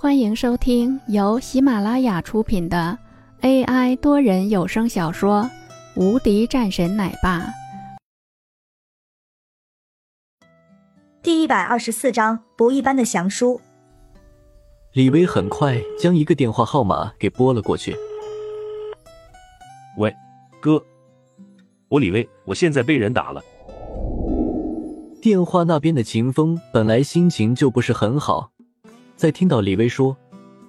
欢迎收听由喜马拉雅出品的 AI 多人有声小说《无敌战神奶爸》第一百二十四章不一般的降书。李威很快将一个电话号码给拨了过去。喂，哥，我李威，我现在被人打了。电话那边的秦风本来心情就不是很好。在听到李威说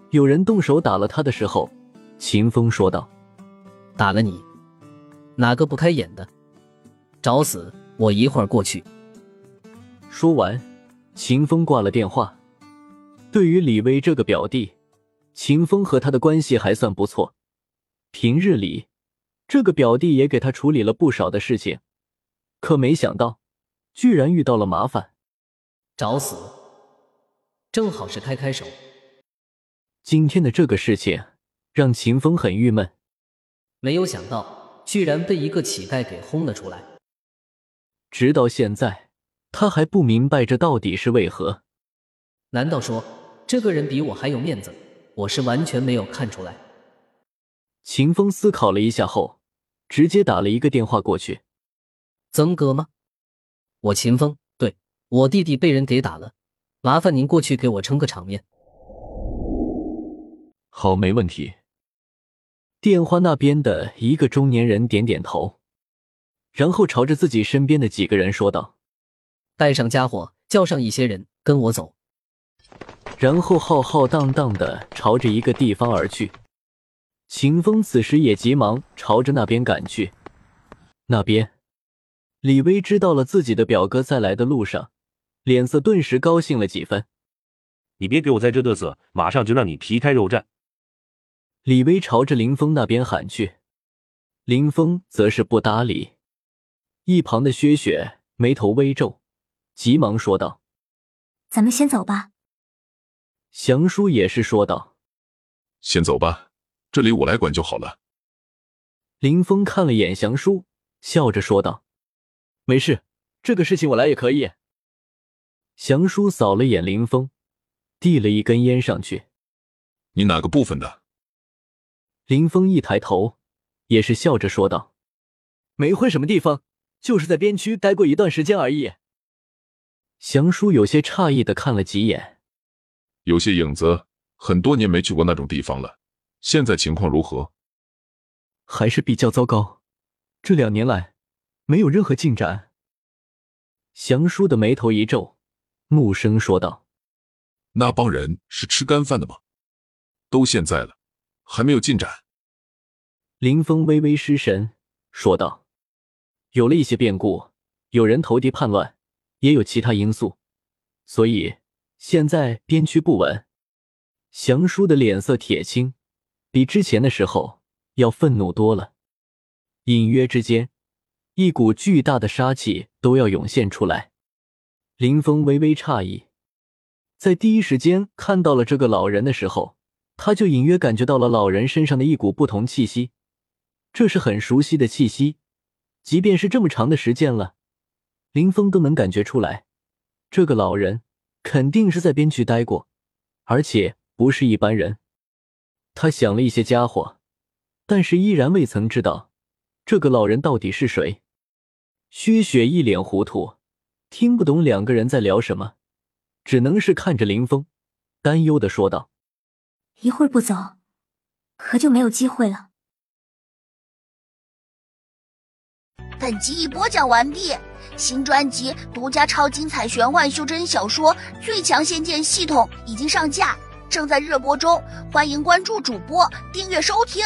有人动手打了他的时候，秦风说道：“打了你，哪个不开眼的？找死！我一会儿过去。”说完，秦风挂了电话。对于李威这个表弟，秦风和他的关系还算不错。平日里，这个表弟也给他处理了不少的事情，可没想到，居然遇到了麻烦。找死！正好是开开手。今天的这个事情让秦风很郁闷，没有想到居然被一个乞丐给轰了出来。直到现在，他还不明白这到底是为何。难道说这个人比我还有面子？我是完全没有看出来。秦风思考了一下后，直接打了一个电话过去。曾哥吗？我秦风，对我弟弟被人给打了。麻烦您过去给我撑个场面。好，没问题。电话那边的一个中年人点点头，然后朝着自己身边的几个人说道：“带上家伙，叫上一些人，跟我走。”然后浩浩荡荡的朝着一个地方而去。秦风此时也急忙朝着那边赶去。那边，李威知道了自己的表哥在来的路上。脸色顿时高兴了几分。你别给我在这嘚瑟，马上就让你皮开肉绽。李威朝着林峰那边喊去，林峰则是不搭理。一旁的薛雪眉头微皱，急忙说道：“咱们先走吧。”祥叔也是说道：“先走吧，这里我来管就好了。”林峰看了眼祥叔，笑着说道：“没事，这个事情我来也可以。”祥叔扫了眼林峰，递了一根烟上去。你哪个部分的？林峰一抬头，也是笑着说道：“没混什么地方，就是在边区待过一段时间而已。”祥叔有些诧异的看了几眼，有些影子，很多年没去过那种地方了。现在情况如何？还是比较糟糕，这两年来没有任何进展。祥叔的眉头一皱。木生说道：“那帮人是吃干饭的吗？都现在了，还没有进展。”林峰微微失神，说道：“有了一些变故，有人投敌叛乱，也有其他因素，所以现在边区不稳。”祥叔的脸色铁青，比之前的时候要愤怒多了。隐约之间，一股巨大的杀气都要涌现出来。林峰微微诧异，在第一时间看到了这个老人的时候，他就隐约感觉到了老人身上的一股不同气息，这是很熟悉的气息，即便是这么长的时间了，林峰都能感觉出来，这个老人肯定是在边区待过，而且不是一般人。他想了一些家伙，但是依然未曾知道这个老人到底是谁。薛雪一脸糊涂。听不懂两个人在聊什么，只能是看着林峰，担忧的说道：“一会儿不走，可就没有机会了。”本集已播讲完毕，新专辑独家超精彩玄幻修真小说《最强仙剑系统》已经上架，正在热播中，欢迎关注主播，订阅收听。